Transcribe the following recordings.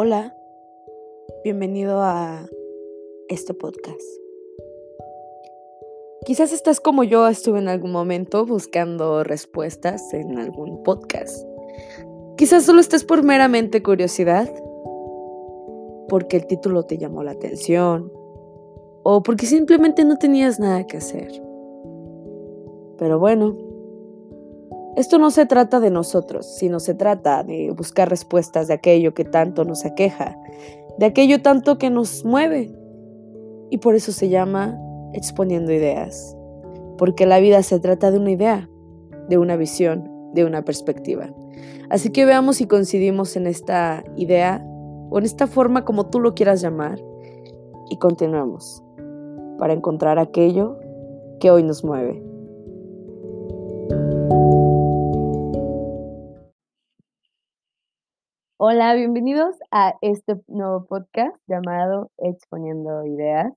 Hola, bienvenido a este podcast. Quizás estás como yo estuve en algún momento buscando respuestas en algún podcast. Quizás solo estés por meramente curiosidad, porque el título te llamó la atención, o porque simplemente no tenías nada que hacer. Pero bueno, esto no se trata de nosotros, sino se trata de buscar respuestas de aquello que tanto nos aqueja, de aquello tanto que nos mueve. Y por eso se llama exponiendo ideas, porque la vida se trata de una idea, de una visión, de una perspectiva. Así que veamos si coincidimos en esta idea o en esta forma como tú lo quieras llamar y continuemos para encontrar aquello que hoy nos mueve. Hola, bienvenidos a este nuevo podcast llamado Exponiendo Ideas,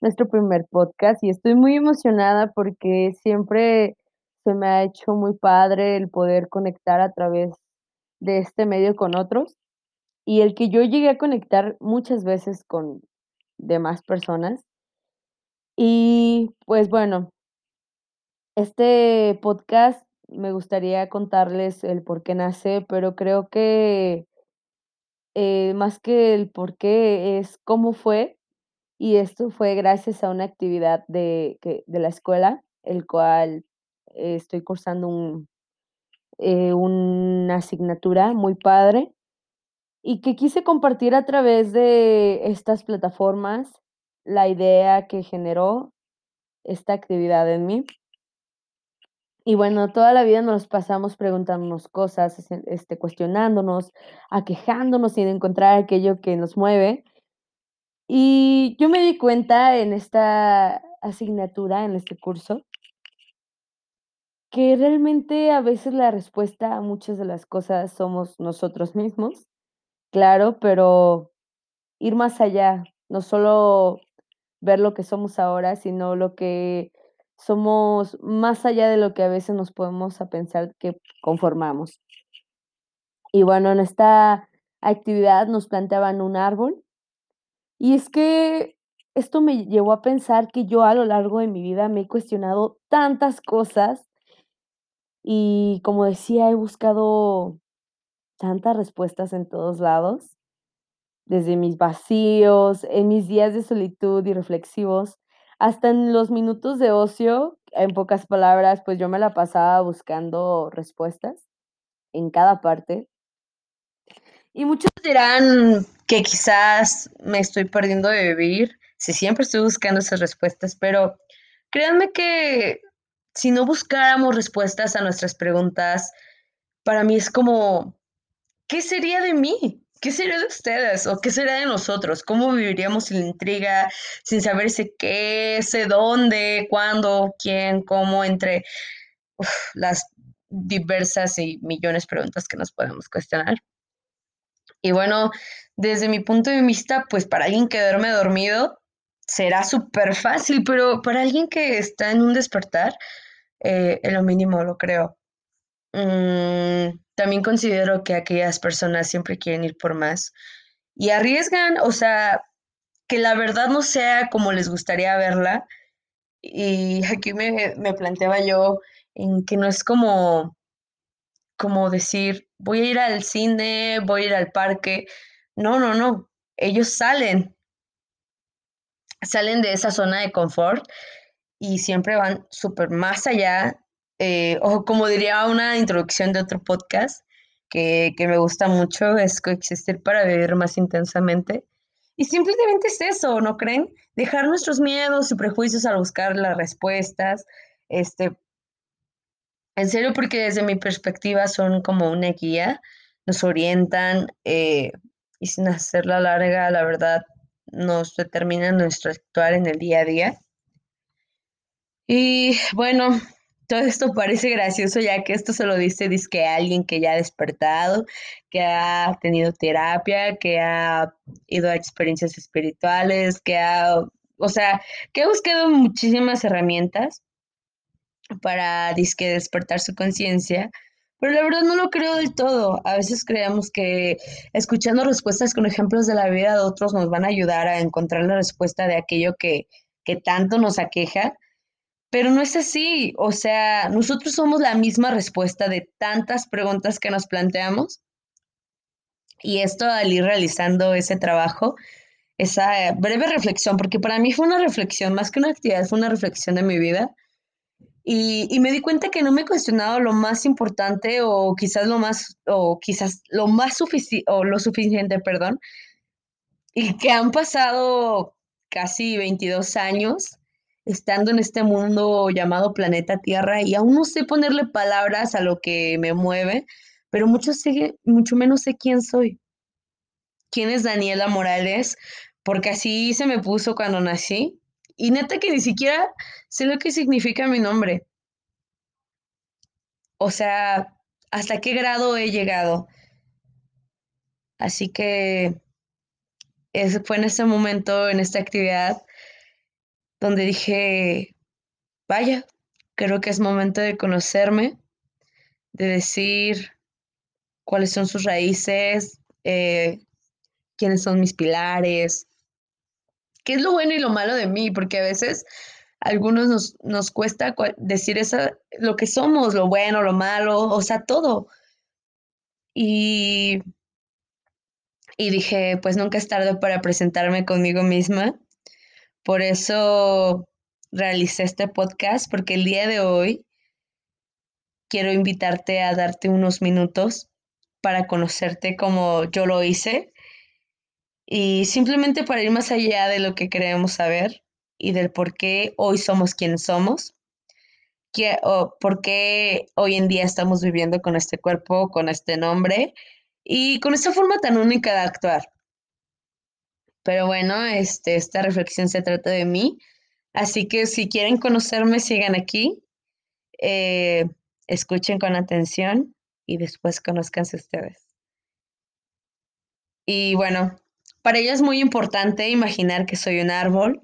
nuestro primer podcast y estoy muy emocionada porque siempre se me ha hecho muy padre el poder conectar a través de este medio con otros y el que yo llegué a conectar muchas veces con demás personas. Y pues bueno, este podcast me gustaría contarles el por qué nace, pero creo que eh, más que el por qué, es cómo fue. Y esto fue gracias a una actividad de, que, de la escuela, el cual eh, estoy cursando un, eh, una asignatura muy padre y que quise compartir a través de estas plataformas la idea que generó esta actividad en mí. Y bueno, toda la vida nos pasamos preguntándonos cosas, este, cuestionándonos, aquejándonos sin encontrar aquello que nos mueve. Y yo me di cuenta en esta asignatura, en este curso, que realmente a veces la respuesta a muchas de las cosas somos nosotros mismos, claro, pero ir más allá, no solo ver lo que somos ahora, sino lo que somos más allá de lo que a veces nos podemos a pensar que conformamos. Y bueno, en esta actividad nos planteaban un árbol. Y es que esto me llevó a pensar que yo a lo largo de mi vida me he cuestionado tantas cosas y como decía, he buscado tantas respuestas en todos lados, desde mis vacíos, en mis días de solitud y reflexivos, hasta en los minutos de ocio, en pocas palabras, pues yo me la pasaba buscando respuestas en cada parte. Y muchos dirán que quizás me estoy perdiendo de vivir si siempre estoy buscando esas respuestas, pero créanme que si no buscáramos respuestas a nuestras preguntas, para mí es como, ¿qué sería de mí? ¿Qué sería de ustedes o qué sería de nosotros? ¿Cómo viviríamos sin intriga, sin saber ese qué, sé dónde, cuándo, quién, cómo, entre las diversas y millones de preguntas que nos podemos cuestionar? Y bueno, desde mi punto de vista, pues para alguien que duerme dormido será súper fácil, pero para alguien que está en un despertar, eh, en lo mínimo lo creo. Mm, también considero que aquellas personas siempre quieren ir por más y arriesgan, o sea, que la verdad no sea como les gustaría verla. Y aquí me, me planteaba yo en que no es como, como decir, voy a ir al cine, voy a ir al parque. No, no, no. Ellos salen, salen de esa zona de confort y siempre van súper más allá eh, o como diría una introducción de otro podcast que, me gusta mucho, es coexistir para vivir más intensamente. Y simplemente es eso, ¿no creen? Dejar nuestros miedos y prejuicios al buscar las respuestas. Este, en serio, porque desde mi perspectiva son como una guía, nos orientan eh, y sin hacerla larga, la verdad, nos determinan nuestro actuar en el día a día. Y bueno, todo esto parece gracioso ya que esto se lo dice a alguien que ya ha despertado, que ha tenido terapia, que ha ido a experiencias espirituales, que ha, o sea, que ha buscado muchísimas herramientas para disque despertar su conciencia, Pero la verdad no lo creo del todo. A veces creemos que escuchando respuestas con ejemplos de la vida de otros nos van a ayudar a encontrar la respuesta de aquello que, que tanto nos aqueja. Pero no es así. O sea, nosotros somos la misma respuesta de tantas preguntas que nos planteamos. Y esto al ir realizando ese trabajo, esa breve reflexión, porque para mí fue una reflexión, más que una actividad, fue una reflexión de mi vida y, me di cuenta que no me he cuestionado lo más importante o quizás lo más, o quizás lo más suficiente, o lo suficiente, perdón, y que han pasado casi 22 años estando en este mundo llamado planeta Tierra y aún no sé ponerle palabras a lo que me mueve, pero mucho, sé, mucho menos sé quién soy. ¿Quién es Daniela Morales? Porque así se me puso cuando nací y neta que ni siquiera sé lo que significa mi nombre. O sea, hasta qué grado he llegado. Así que fue en ese momento, en esta actividad, donde dije, vaya, creo que es momento de conocerme, de decir cuáles son sus raíces, eh, quiénes son mis pilares, qué es lo bueno y lo malo de mí, porque a veces a algunos nos, nos cuesta decir esa, lo que somos, lo bueno, lo malo, o sea, todo. Y, y dije, pues nunca es tarde para presentarme conmigo misma. Por eso realicé este podcast, porque el día de hoy quiero invitarte a darte unos minutos para conocerte como yo lo hice y simplemente para ir más allá de lo que queremos saber y del por qué hoy somos quienes somos, que, o por qué hoy en día estamos viviendo con este cuerpo, con este nombre y con esta forma tan única de actuar. Pero bueno, este, esta reflexión se trata de mí, así que si quieren conocerme, sigan aquí, eh, escuchen con atención y después conozcanse ustedes. Y bueno, para ella es muy importante imaginar que soy un árbol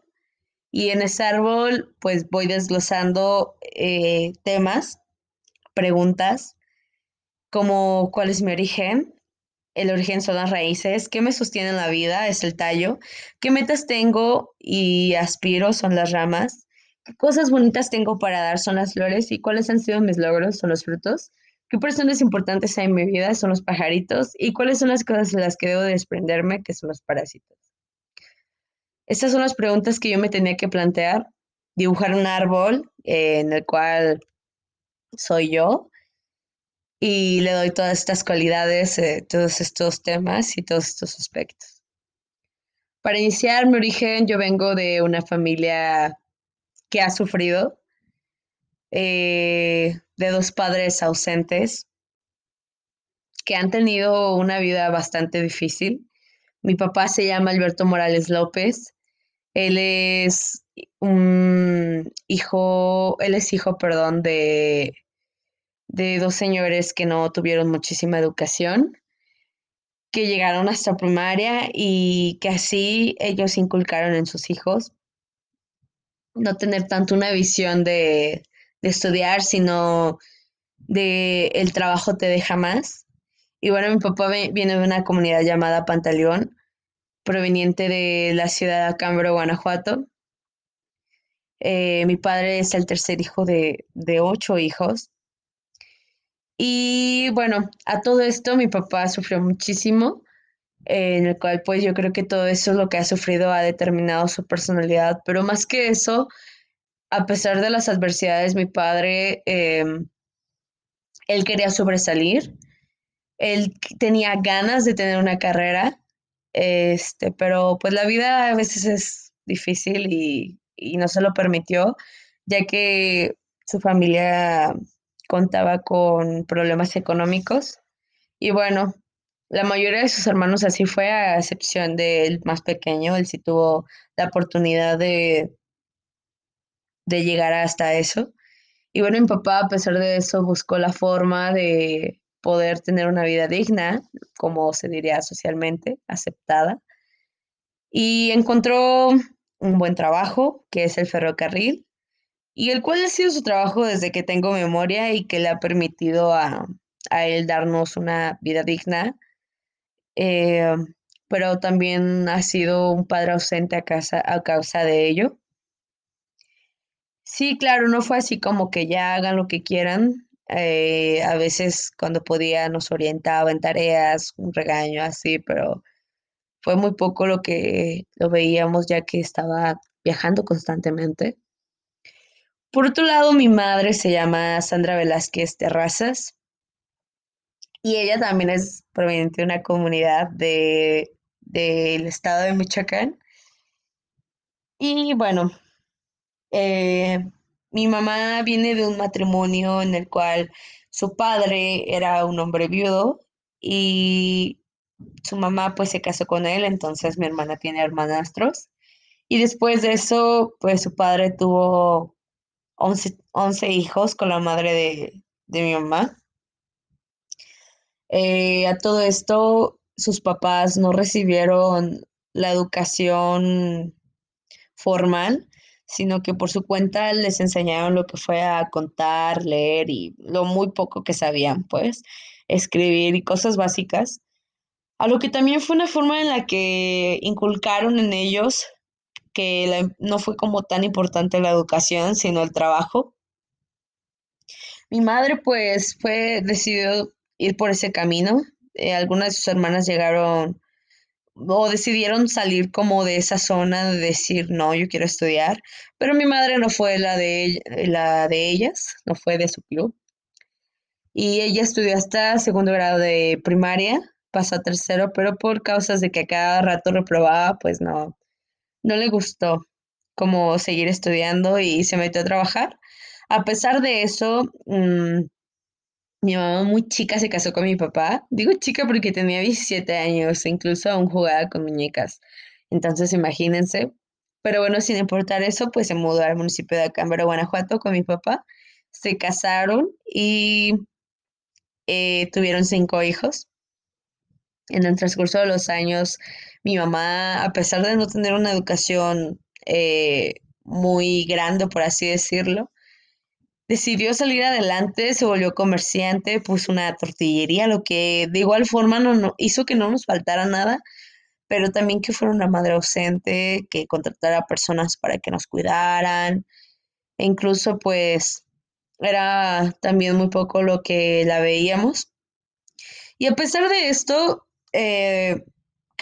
y en ese árbol pues voy desglosando eh, temas, preguntas, como cuál es mi origen, el origen son las raíces, qué me sostiene en la vida es el tallo, qué metas tengo y aspiro son las ramas, qué cosas bonitas tengo para dar son las flores y cuáles han sido mis logros son los frutos. ¿Qué personas importantes hay en mi vida? Son los pajaritos. ¿Y cuáles son las cosas de las que debo desprenderme? Que son los parásitos. Estas son las preguntas que yo me tenía que plantear. Dibujar un árbol eh, en el cual soy yo y le doy todas estas cualidades, eh, todos estos temas y todos estos aspectos. Para iniciar mi origen, yo vengo de una familia que ha sufrido. Eh, de dos padres ausentes que han tenido una vida bastante difícil. Mi papá se llama Alberto Morales López. Él es un hijo, él es hijo, perdón, de, de dos señores que no tuvieron muchísima educación, que llegaron hasta primaria y que así ellos inculcaron en sus hijos no tener tanto una visión de, de estudiar, sino de el trabajo te deja más. Y bueno, mi papá viene de una comunidad llamada Pantaleón, proveniente de la ciudad de Acambro, Guanajuato. Eh, mi padre es el tercer hijo de, de ocho hijos. Y bueno, a todo esto mi papá sufrió muchísimo, en el cual pues yo creo que todo eso lo que ha sufrido ha determinado su personalidad, pero más que eso, a pesar de las adversidades, mi padre, em, él quería sobresalir, él tenía ganas de tener una carrera, este, pero pues la vida a veces es difícil y, y no se lo permitió, ya que su familia contaba con problemas económicos. Y bueno, la mayoría de sus hermanos así fue, a excepción del más pequeño, él sí tuvo la oportunidad de de llegar hasta eso. Y bueno, mi papá, a pesar de eso, buscó la forma de poder tener una vida digna, como se diría socialmente, aceptada. Y encontró un buen trabajo, que es el ferrocarril, y el cual ha sido su trabajo desde que tengo memoria y que le ha permitido a, a él darnos una vida digna, eh, pero también ha sido un padre ausente a, casa, a causa de ello. Sí, claro, no fue así como que ya hagan lo que quieran. Eh, a veces cuando podía nos orientaba en tareas, un regaño así, pero fue muy poco lo que lo veíamos ya que estaba viajando constantemente. Por otro lado, mi madre se llama Sandra Velázquez Terrazas y ella también es proveniente de una comunidad de, del estado de Michoacán. Y bueno, eh, mi mamá viene de un matrimonio en el cual su padre era un hombre viudo y su mamá pues se casó con él, entonces mi hermana tiene hermanastros. Y después de eso, pues su padre tuvo 11, hijos con la madre de, mi mamá. Eh, a todo esto, sus papás no recibieron la educación formal, sino que por su cuenta les enseñaron lo que fue a contar, leer y lo muy poco que sabían, pues, escribir y cosas básicas. A lo que también fue una forma en la que inculcaron en ellos que no fue como tan importante la educación, sino el trabajo. Mi madre pues fue, decidió ir por ese camino. Eh, algunas de sus hermanas llegaron o decidieron salir como de esa zona de decir, no, yo quiero estudiar, pero mi madre no fue la de, la de ellas, no fue de su club. Y ella estudió hasta segundo grado de primaria, pasó a tercero, pero por causas de que a cada rato reprobaba, pues no, no le gustó como seguir estudiando y se metió a trabajar. A pesar de eso, mm, mi mamá muy chica se casó con mi papá. Digo chica porque tenía 17 años, incluso aún jugaba con muñecas. Entonces, imagínense. Pero bueno, sin importar eso, pues se mudó al municipio de Acámbaro, Guanajuato, con mi papá. Se casaron y eh, tuvieron cinco hijos. En el transcurso de los años, mi mamá, a pesar de no tener una educación eh, muy grande, por así decirlo, decidió salir adelante, se volvió comerciante, puso una tortillería, lo que de igual forma no, hizo que no nos faltara nada, pero también que fuera una madre ausente, que contratara personas para que nos cuidaran, e incluso pues era también muy poco lo que la veíamos. Y a pesar de esto, eh,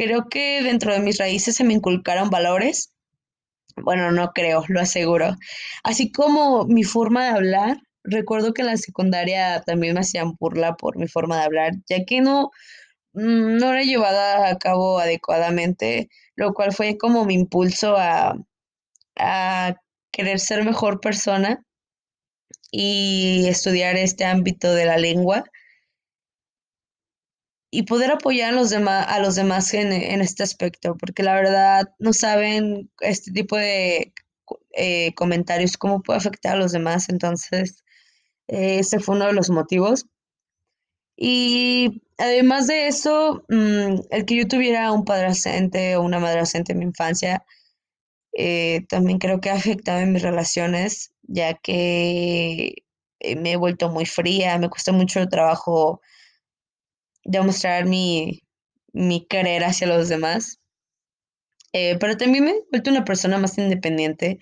creo que dentro de mis raíces se me inculcaron valores. Bueno, no creo, lo aseguro. Así como mi forma de hablar, recuerdo que en la secundaria también me hacían burla por mi forma de hablar, ya que no, mm, no era llevada a cabo adecuadamente, lo cual fue como mi impulso a, a querer ser mejor persona y estudiar este ámbito de la lengua y poder apoyar a los demás, a los demás en, este aspecto, porque la verdad no saben este tipo de eh, comentarios cómo puede afectar a los demás, entonces eh, ese fue uno de los motivos. Y además de eso, mm, el que yo tuviera un padre ausente o una madre ausente en mi infancia, eh, también creo que ha afectado en mis relaciones, ya que me he vuelto muy fría, me cuesta mucho el trabajo demostrar mi, mi querer hacia los demás. Eh, pero también me he vuelto una persona más independiente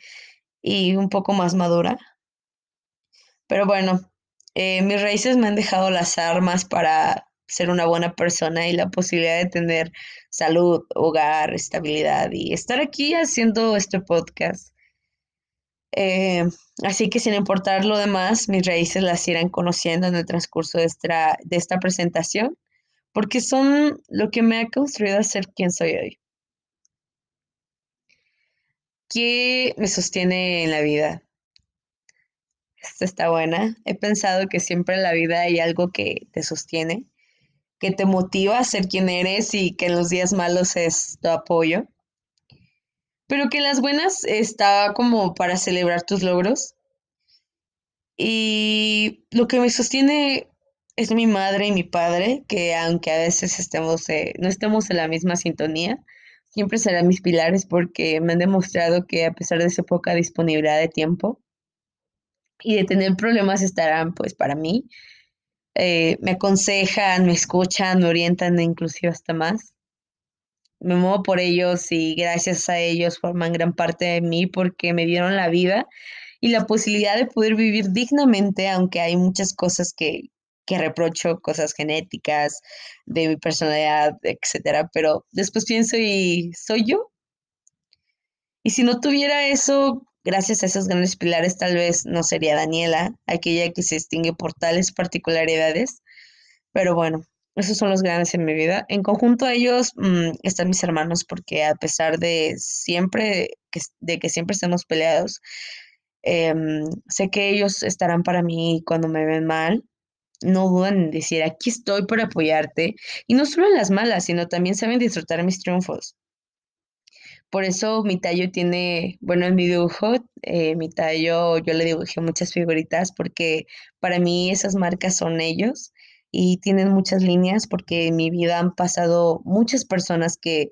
y un poco más madura. Pero bueno, eh, mis raíces me han dejado las armas para ser una buena persona y la posibilidad de tener salud, hogar, estabilidad y estar aquí haciendo este podcast. Eh, así que sin importar lo demás, mis raíces las irán conociendo en el transcurso de esta, de esta presentación porque son lo que me ha construido a ser quien soy hoy. ¿Qué me sostiene en la vida? Esta está buena. He pensado que siempre en la vida hay algo que te sostiene, que te motiva a ser quien eres y que en los días malos es tu apoyo. Pero que en las buenas está como para celebrar tus logros. Y lo que me sostiene es mi madre y mi padre, que aunque a veces estemos, eh, no estemos en la misma sintonía, siempre serán mis pilares porque me han demostrado que a pesar de su poca disponibilidad de tiempo y de tener problemas estarán pues para mí. eh, me aconsejan, me escuchan, me orientan, inclusive hasta más. Me muevo por ellos y gracias a ellos forman gran parte de mí porque me dieron la vida y la posibilidad de poder vivir dignamente, aunque hay muchas cosas que, que reprocho, cosas genéticas, de mi personalidad, etcétera, pero después pienso y soy yo. Y si no tuviera eso, gracias a esos grandes pilares, tal vez no sería Daniela, aquella que se distingue por tales particularidades. Pero bueno, esos son los grandes en mi vida. En conjunto a ellos mm, están mis hermanos, porque a pesar de siempre, que, de que siempre estemos peleados, em, sé que ellos estarán para mí cuando me ven mal. No dudan en decir, aquí estoy para apoyarte. Y no solo en las malas, sino también saben disfrutar mis triunfos. Por eso mi tallo tiene, bueno, en mi dibujo, eh, mi tallo yo le dibujé muchas figuritas porque para mí esas marcas son ellos y tienen muchas líneas porque en mi vida han pasado muchas personas que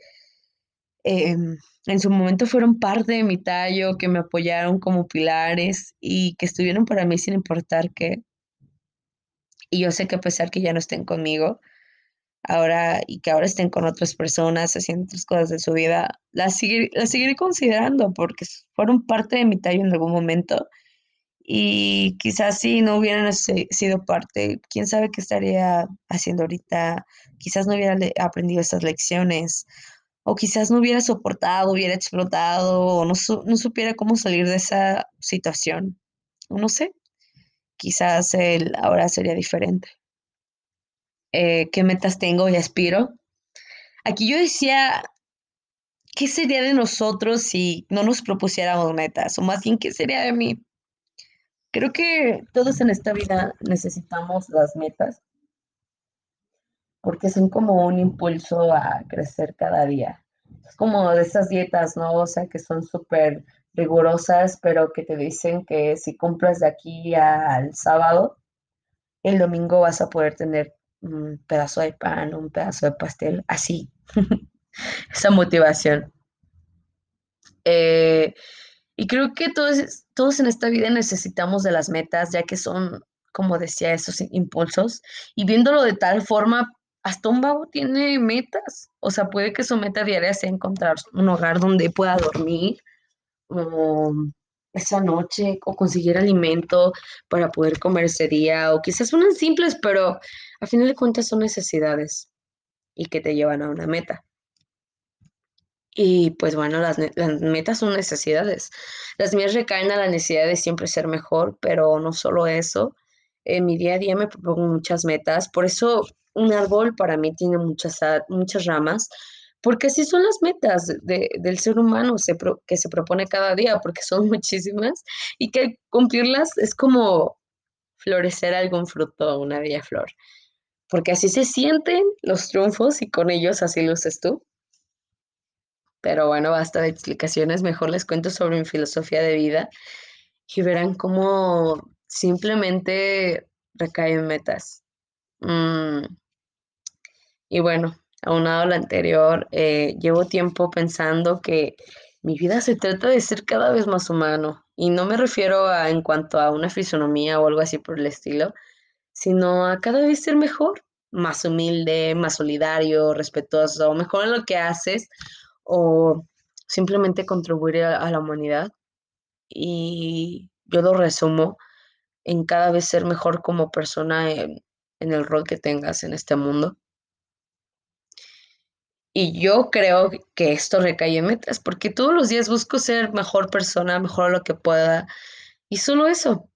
em, en su momento fueron parte de mi tallo, que me apoyaron como pilares y que estuvieron para mí sin importar qué. Y yo sé que a pesar que ya no estén conmigo, ahora y que ahora estén con otras personas haciendo otras cosas de su vida, las, seguiré considerando porque fueron parte de mi tallo en algún momento y quizás si no hubieran sido parte, quién sabe qué estaría haciendo ahorita, quizás no hubiera aprendido estas lecciones o quizás no hubiera soportado, hubiera explotado o no, no supiera cómo salir de esa situación. No sé, quizás él ahora sería diferente. Eh, qué metas tengo y aspiro. Aquí yo decía, ¿qué sería de nosotros si no nos propusiéramos metas? O más bien, ¿qué sería de mí? Creo que todos en esta vida necesitamos las metas porque son como un impulso a crecer cada día. Es como de esas dietas, ¿no? O sea, que son súper rigurosas, pero que te dicen que si cumples de aquí al sábado, el domingo vas a poder tener un pedazo de pan, un pedazo de pastel, así. Esa motivación. Eh, y creo que todos, todos en esta vida necesitamos de las metas, ya que son, como decía, esos impulsos. Y viéndolo de tal forma, hasta un vago tiene metas. O sea, puede que su meta diaria sea encontrar un hogar donde pueda dormir, o esa noche o conseguir alimento para poder comer ese día o quizás son simples, pero a final de cuentas son necesidades y que te llevan a una meta. Y pues bueno, las, las, metas son necesidades. Las mías recaen a la necesidad de siempre ser mejor, pero no solo eso. En mi día a día me propongo muchas metas, por eso un árbol para mí tiene muchas, muchas ramas, porque así son las metas del ser humano que se propone cada día, porque son muchísimas y que cumplirlas es como florecer algún fruto, una bella flor, porque así se sienten los triunfos y con ellos así luces tú. Pero bueno, basta de explicaciones, mejor les cuento sobre mi filosofía de vida y verán cómo simplemente recaen metas. Mm. Y bueno, aunado a lo anterior, eh, llevo tiempo pensando que mi vida se trata de ser cada vez más humano. Y no me refiero a en cuanto a una fisonomía o algo así por el estilo, sino a cada vez ser mejor, más humilde, más solidario, respetuoso, mejor en lo que haces o simplemente contribuir a, la humanidad. Y yo lo resumo en cada vez ser mejor como persona en el rol que tengas en este mundo. Y yo creo que esto recae en metas, porque todos los días busco ser mejor persona, mejor lo que pueda. Y solo eso.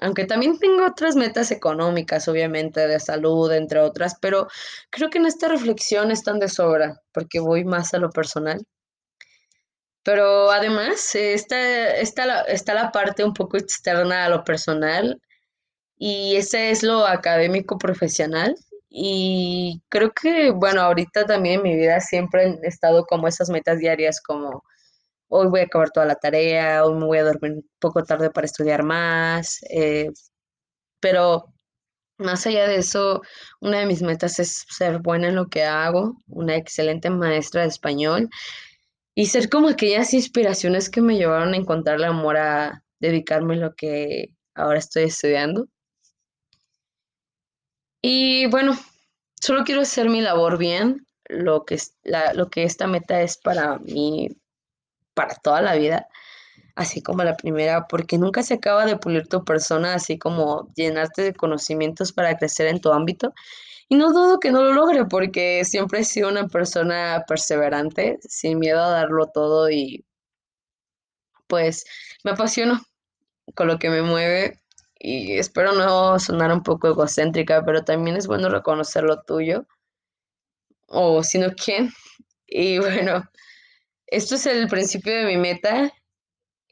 Aunque también tengo otras metas económicas, obviamente, de salud, entre otras, pero creo que en esta reflexión están de sobra, porque voy más a lo personal. Pero además, está, está, la, está la parte un poco externa a lo personal, y ese es lo académico profesional, y creo que, bueno, ahorita también en mi vida siempre han estado como esas metas diarias como hoy voy a acabar toda la tarea, hoy me voy a dormir un poco tarde para estudiar más, eh, pero más allá de eso, una de mis metas es ser buena en lo que hago, una excelente maestra de español y ser como aquellas inspiraciones que me llevaron a encontrar el amor a dedicarme a lo que ahora estoy estudiando. Y bueno, solo quiero hacer mi labor bien, lo que, la, lo que esta meta es para mí, para toda la vida, así como la primera, porque nunca se acaba de pulir tu persona, así como llenarte de conocimientos para crecer en tu ámbito. Y no dudo que no lo logre, porque siempre he sido una persona perseverante, sin miedo a darlo todo y pues me apasiono con lo que me mueve y espero no sonar un poco egocéntrica, pero también es bueno reconocer lo tuyo o sino quién. Y bueno, esto es el principio de mi meta.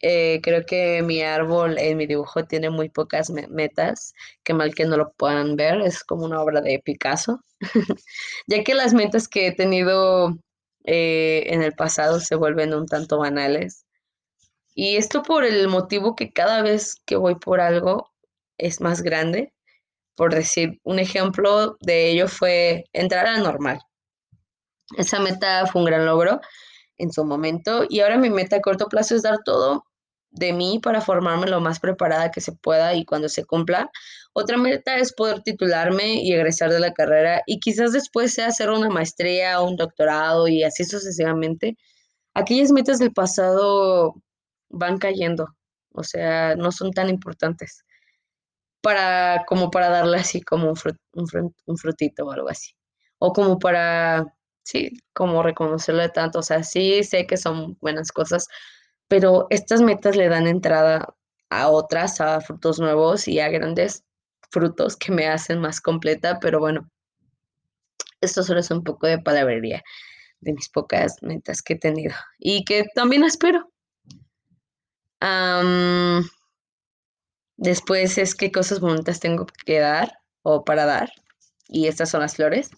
Eh, creo que mi árbol en mi dibujo tiene muy pocas metas, que mal que no lo puedan ver, es como una obra de Picasso, ya que las metas que he tenido eh, en el pasado se vuelven un tanto banales. Y esto por el motivo que cada vez que voy por algo es más grande. Por decir, un ejemplo de ello fue entrar a normal. Esa meta fue un gran logro en su momento y ahora mi meta a corto plazo es dar todo de mí para formarme lo más preparada que se pueda y cuando se cumpla. Otra meta es poder titularme y egresar de la carrera y quizás después sea hacer una maestría o un doctorado y así sucesivamente. Aquellas metas del pasado van cayendo, o sea, no son tan importantes para como para darle así como un, un, frutito o algo así. O como para, sí, como reconocerle tanto. O sea, sí sé que son buenas cosas, pero estas metas le dan entrada a otras, a frutos nuevos y a grandes frutos que me hacen más completa, pero bueno, esto solo es un poco de palabrería de mis pocas metas que he tenido y que también espero. Después es qué cosas bonitas tengo que dar o para dar. Y estas son las flores.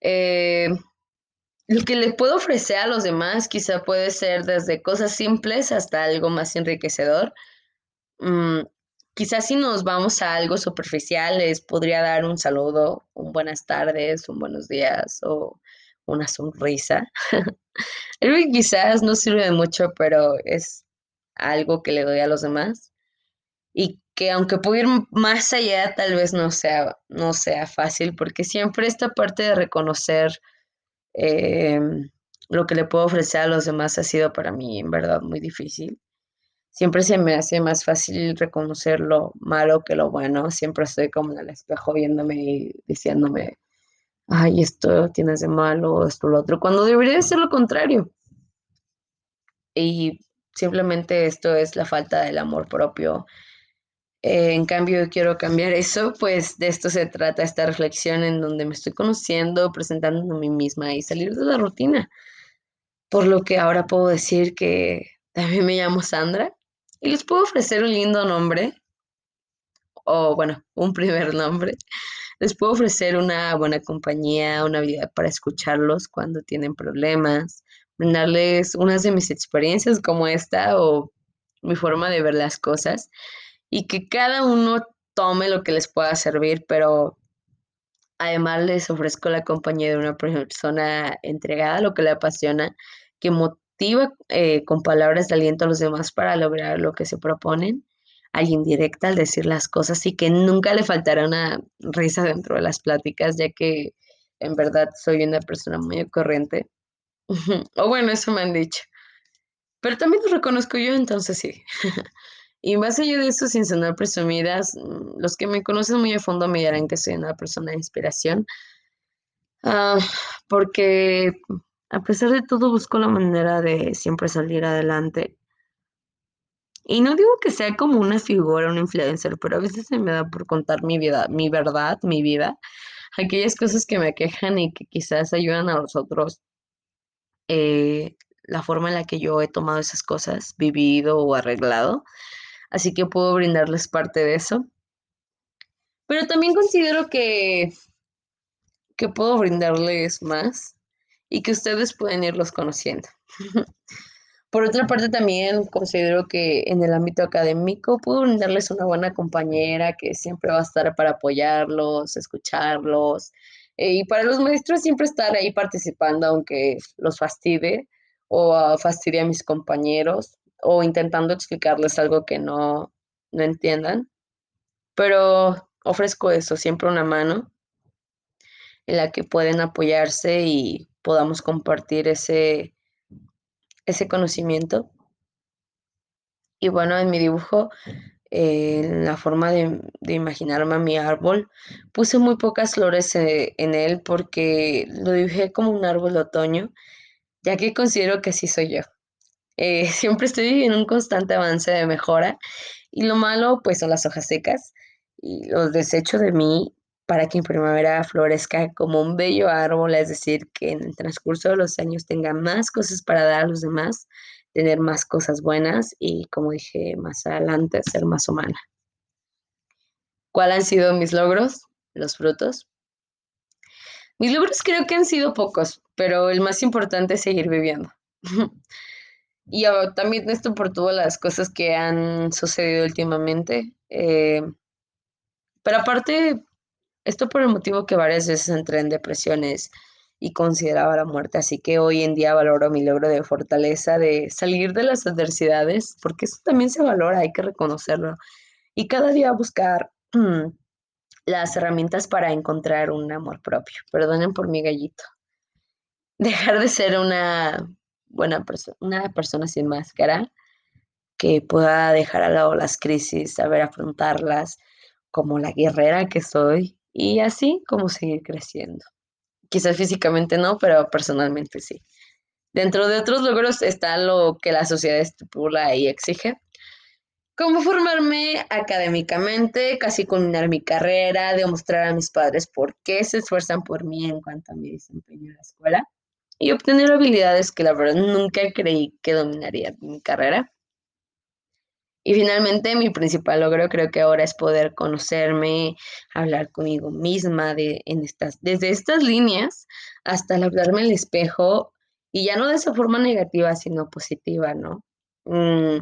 Eh, lo que le puedo ofrecer a los demás quizá puede ser desde cosas simples hasta algo más enriquecedor. Mm, quizás si nos vamos a algo superficial, les podría dar un saludo, un buenas tardes, un buenos días o una sonrisa. quizás no sirve de mucho, pero es algo que le doy a los demás y que aunque puedo ir más allá, tal vez no sea, no sea fácil, porque siempre esta parte de reconocer em, lo que le puedo ofrecer a los demás ha sido para mí en verdad muy difícil. Siempre se me hace más fácil reconocer lo malo que lo bueno. Siempre estoy como en el espejo viéndome y diciéndome, ay, esto tienes de malo, esto lo otro, cuando debería ser lo contrario. Y simplemente esto es la falta del amor propio eh, en cambio, quiero cambiar eso, pues de esto se trata esta reflexión en donde me estoy conociendo, presentando a mí misma y salir de la rutina. Por lo que ahora puedo decir que también me llamo Sandra y les puedo ofrecer un lindo nombre, o bueno, un primer nombre. Les puedo ofrecer una buena compañía, una vida para escucharlos cuando tienen problemas, brindarles unas de mis experiencias como esta o mi forma de ver las cosas y que cada uno tome lo que les pueda servir, pero además les ofrezco la compañía de una persona entregada a lo que le apasiona, que motiva eh, con palabras de aliento a los demás para lograr lo que se proponen, alguien directa al decir las cosas y que nunca le faltará una risa dentro de las pláticas, ya que en verdad soy una persona muy corriente. o bueno, eso me han dicho. Pero también lo reconozco yo, entonces sí. Y más allá de eso, sin sonar presumidas, mm, los que me conocen muy a fondo me dirán que soy una persona de inspiración. Ah, porque a pesar de todo busco la manera de siempre salir adelante. Y no digo que sea como una figura, un influencer, pero a veces se me da por contar mi vida, mi verdad, mi vida, aquellas cosas que me quejan y que quizás ayudan a los otros. Eh, la forma en la que yo he tomado esas cosas, vivido o arreglado así que puedo brindarles parte de eso. Pero también considero que, que puedo brindarles más y que ustedes pueden irlos conociendo. Por otra parte, también considero que en el ámbito académico puedo brindarles una buena compañera que siempre va a estar para apoyarlos, escucharlos. Eh, y para los maestros siempre estar ahí participando, aunque los fastidie o fastidie a mis compañeros o intentando explicarles algo que no, no entiendan. Pero ofrezco eso, siempre una mano en la que pueden apoyarse y podamos compartir ese, ese conocimiento. Y bueno, en mi dibujo, en la forma de, imaginarme a mi árbol, puse muy pocas flores eh, en él porque lo dibujé como un árbol de otoño, ya que considero que así soy yo. Eh, siempre estoy en un constante avance de mejora y lo malo pues son las hojas secas y los desecho de mí para que en primavera florezca como un bello árbol, es decir, que en el transcurso de los años tenga más cosas para dar a los demás, tener más cosas buenas y, como dije más adelante, ser más humana. ¿Cuáles han sido mis logros? Los frutos. Mis logros creo que han sido pocos, pero el más importante es seguir viviendo. y también esto por todas las cosas que han sucedido últimamente. Eh, pero aparte, esto por el motivo que varias veces entré en depresiones y consideraba la muerte, así que hoy en día valoro mi logro de fortaleza, de salir de las adversidades, porque eso también se valora, hay que reconocerlo. Y cada día buscar las herramientas para encontrar un amor propio. Perdonen por mi gallito. Dejar de ser una buena persona, una persona sin máscara que pueda dejar a lado las crisis, saber afrontarlas como la guerrera que soy y así como seguir creciendo. Quizás físicamente no, pero personalmente sí. Dentro de otros logros está lo que la sociedad estipula y exige, como formarme académicamente, casi culminar mi carrera, demostrar a mis padres por qué se esfuerzan por mí en cuanto a mi desempeño en la escuela y obtener habilidades que la verdad nunca creí que dominaría mi carrera. Y finalmente, mi principal logro creo que ahora es poder conocerme, hablar conmigo misma de, en estas, desde estas líneas hasta hablarme el espejo y ya no de esa forma negativa, sino positiva, ¿no? Mm,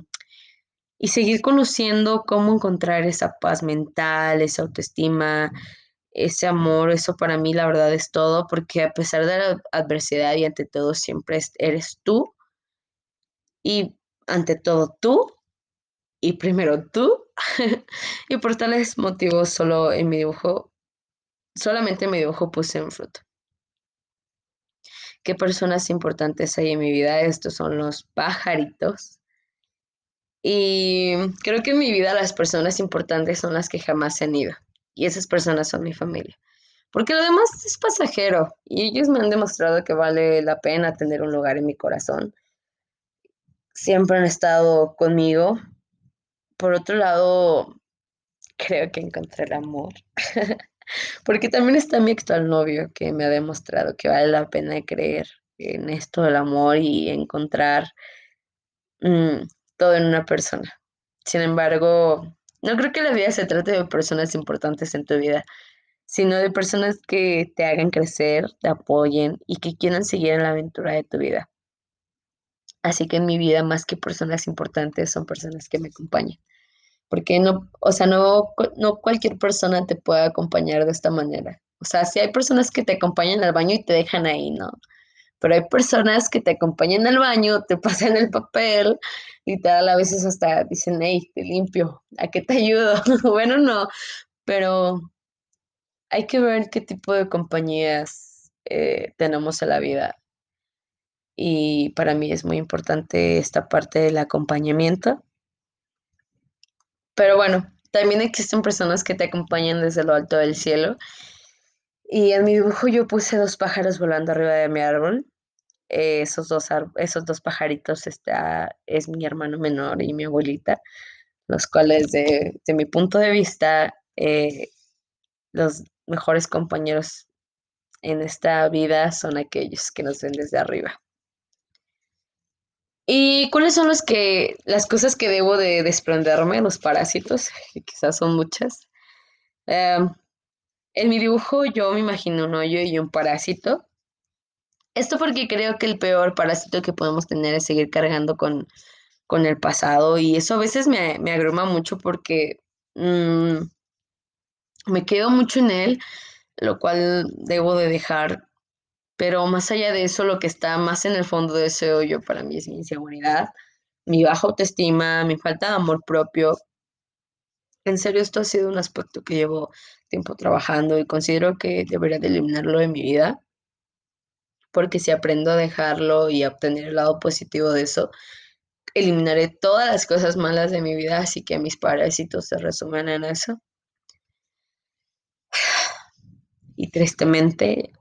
y seguir conociendo cómo encontrar esa paz mental, esa autoestima, ese amor, eso para mí la verdad es todo, porque a pesar de la adversidad y ante todo siempre eres tú y ante todo tú y primero tú. y por tales motivos solo en mi dibujo, solamente en mi dibujo puse un fruto. ¿Qué personas importantes hay en mi vida? Estos son los pajaritos. Y creo que en mi vida las personas importantes son las que jamás se han ido. Y esas personas son mi familia. Porque lo demás es pasajero. Y ellos me han demostrado que vale la pena tener un lugar en mi corazón. Siempre han estado conmigo por otro lado, creo que encontré el amor. Porque también está mi actual novio que me ha demostrado que vale la pena creer en esto del amor y encontrar mm, todo en una persona. Sin embargo, no creo que la vida se trate de personas importantes en tu vida, sino de personas que te hagan crecer, te apoyen y que quieran seguir en la aventura de tu vida. Así que en mi vida, más que personas importantes, son personas que me acompañan porque no, o sea, no, no cualquier persona te puede acompañar de esta manera. O sea, si hay personas que te acompañan al baño y te dejan ahí, ¿no? Pero hay personas que te acompañan al baño, te pasan el papel, literal, a veces hasta dicen, hey, te limpio, ¿a qué te ayudo? bueno, no, pero hay que ver qué tipo de compañías eh, tenemos en la vida. Y para mí es muy importante esta parte del acompañamiento pero bueno, también existen personas que te acompañan desde lo alto del cielo. Y en mi dibujo yo puse dos pájaros volando arriba de mi árbol. Eh, esos, dos esos dos pajaritos está, es mi hermano menor y mi abuelita, los cuales de, mi punto de vista, eh, los mejores compañeros en esta vida son aquellos que nos ven desde arriba. ¿Y cuáles son los que, las cosas que debo de desprenderme, los parásitos? Quizás son muchas. Em, en mi dibujo yo me imagino un hoyo y un parásito. Esto porque creo que el peor parásito que podemos tener es seguir cargando con, con el pasado y eso a veces me, me agruma mucho porque mm, me quedo mucho en él, lo cual debo de dejar pero más allá de eso, lo que está más en el fondo de ese hoyo para mí es mi inseguridad, mi baja autoestima, mi falta de amor propio. En serio, esto ha sido un aspecto que llevo tiempo trabajando y considero que debería de eliminarlo de mi vida, porque si aprendo a dejarlo y a obtener el lado positivo de eso, eliminaré todas las cosas malas de mi vida, así que mis parásitos se resumen en eso. Y tristemente,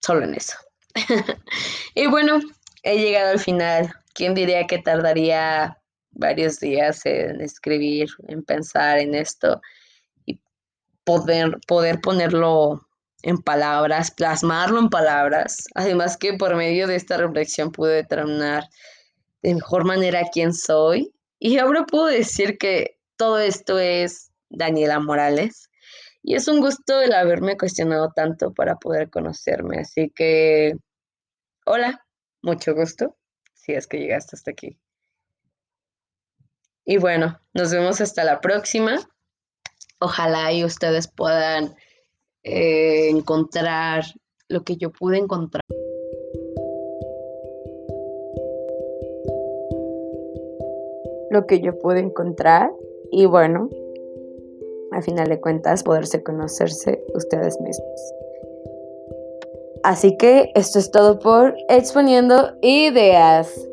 solo en eso. y bueno, he llegado al final. ¿Quién diría que tardaría varios días en escribir, en pensar en esto poder, poder ponerlo en palabras, plasmarlo en palabras. Además que por medio de esta reflexión pude determinar de mejor manera quién soy. Y ahora puedo decir que todo esto es Daniela Morales. Y es un gusto el haberme cuestionado tanto para poder conocerme. Así que, hola, mucho gusto, si es que llegaste hasta aquí. Y bueno, nos vemos hasta la próxima. Ojalá y ustedes puedan eh, encontrar lo que yo pude encontrar. Lo que yo pude encontrar y bueno, a final de cuentas poderse conocerse ustedes mismos. Así que esto es todo por exponiendo ideas.